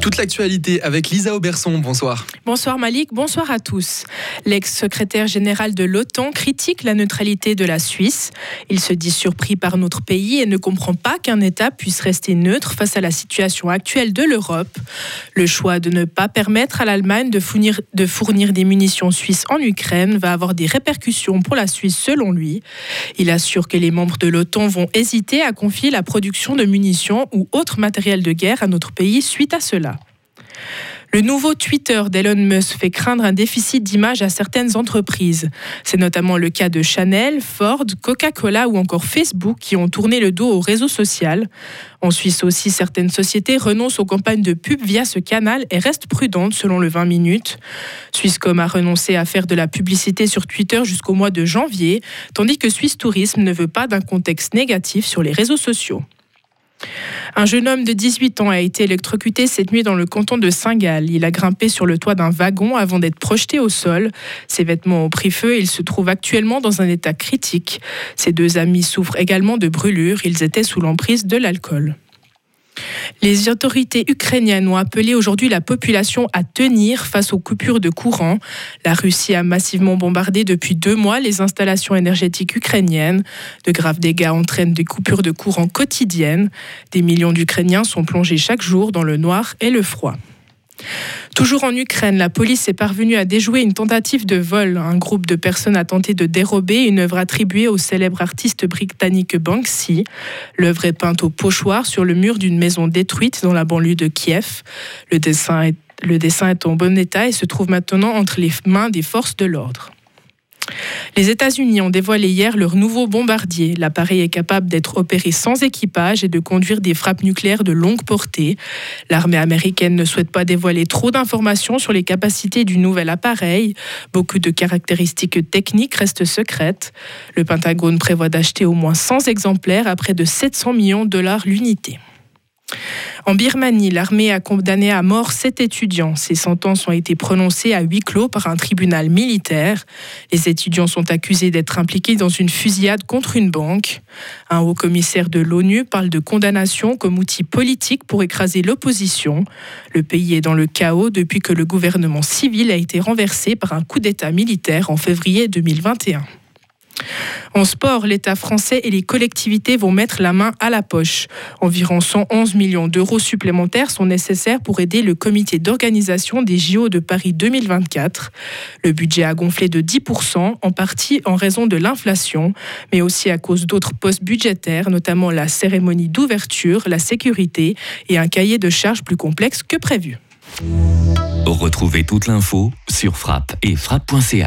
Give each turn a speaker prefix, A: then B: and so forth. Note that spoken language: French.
A: Toute l'actualité avec Lisa Auberson. Bonsoir.
B: Bonsoir Malik, bonsoir à tous. L'ex-secrétaire général de l'OTAN critique la neutralité de la Suisse. Il se dit surpris par notre pays et ne comprend pas qu'un État puisse rester neutre face à la situation actuelle de l'Europe. Le choix de ne pas permettre à l'Allemagne de fournir, de fournir des munitions suisses en Ukraine va avoir des répercussions pour la Suisse selon lui. Il assure que les membres de l'OTAN vont hésiter à confier la production de munitions ou autres matériel de guerre à notre pays suite à cela. Le nouveau Twitter d'Elon Musk fait craindre un déficit d'image à certaines entreprises. C'est notamment le cas de Chanel, Ford, Coca-Cola ou encore Facebook qui ont tourné le dos au réseau social. En Suisse aussi, certaines sociétés renoncent aux campagnes de pub via ce canal et restent prudentes selon le 20 minutes. Swisscom a renoncé à faire de la publicité sur Twitter jusqu'au mois de janvier, tandis que Swiss Tourisme ne veut pas d'un contexte négatif sur les réseaux sociaux. Un jeune homme de 18 ans a été électrocuté cette nuit dans le canton de Saint-Gall. Il a grimpé sur le toit d'un wagon avant d'être projeté au sol. Ses vêtements ont pris feu et il se trouve actuellement dans un état critique. Ses deux amis souffrent également de brûlures. Ils étaient sous l'emprise de l'alcool. Les autorités ukrainiennes ont appelé aujourd'hui la population à tenir face aux coupures de courant. La Russie a massivement bombardé depuis deux mois les installations énergétiques ukrainiennes. De graves dégâts entraînent des coupures de courant quotidiennes. Des millions d'Ukrainiens sont plongés chaque jour dans le noir et le froid. Toujours en Ukraine, la police est parvenue à déjouer une tentative de vol. Un groupe de personnes a tenté de dérober une œuvre attribuée au célèbre artiste britannique Banksy. L'œuvre est peinte au pochoir sur le mur d'une maison détruite dans la banlieue de Kiev. Le dessin est, le en bon état et se trouve maintenant entre les mains des forces de l'ordre. Les États-Unis ont dévoilé hier leur nouveau bombardier. L'appareil est capable d'être opéré sans équipage et de conduire des frappes nucléaires de longue portée. L'armée américaine ne souhaite pas dévoiler trop d'informations sur les capacités du nouvel appareil. Beaucoup de caractéristiques techniques restent secrètes. Le Pentagone prévoit d'acheter au moins 100 exemplaires à près de 700 millions de dollars l'unité. En Birmanie, l'armée a condamné à mort sept étudiants. Ces sentences ont été prononcées à huis clos par un tribunal militaire. Les étudiants sont accusés d'être impliqués dans une fusillade contre une banque. Un haut commissaire de l'ONU parle de condamnation comme outil politique pour écraser l'opposition. Le pays est dans le chaos depuis que le gouvernement civil a été renversé par un coup d'État militaire en février 2021. En sport, l'État français et les collectivités vont mettre la main à la poche. Environ 111 millions d'euros supplémentaires sont nécessaires pour aider le comité d'organisation des JO de Paris 2024. Le budget a gonflé de 10%, en partie en raison de l'inflation, mais aussi à cause d'autres postes budgétaires, notamment la cérémonie d'ouverture, la sécurité et un cahier de charges plus complexe que prévu.
C: Retrouvez toute l'info sur frappe et frappe.ch.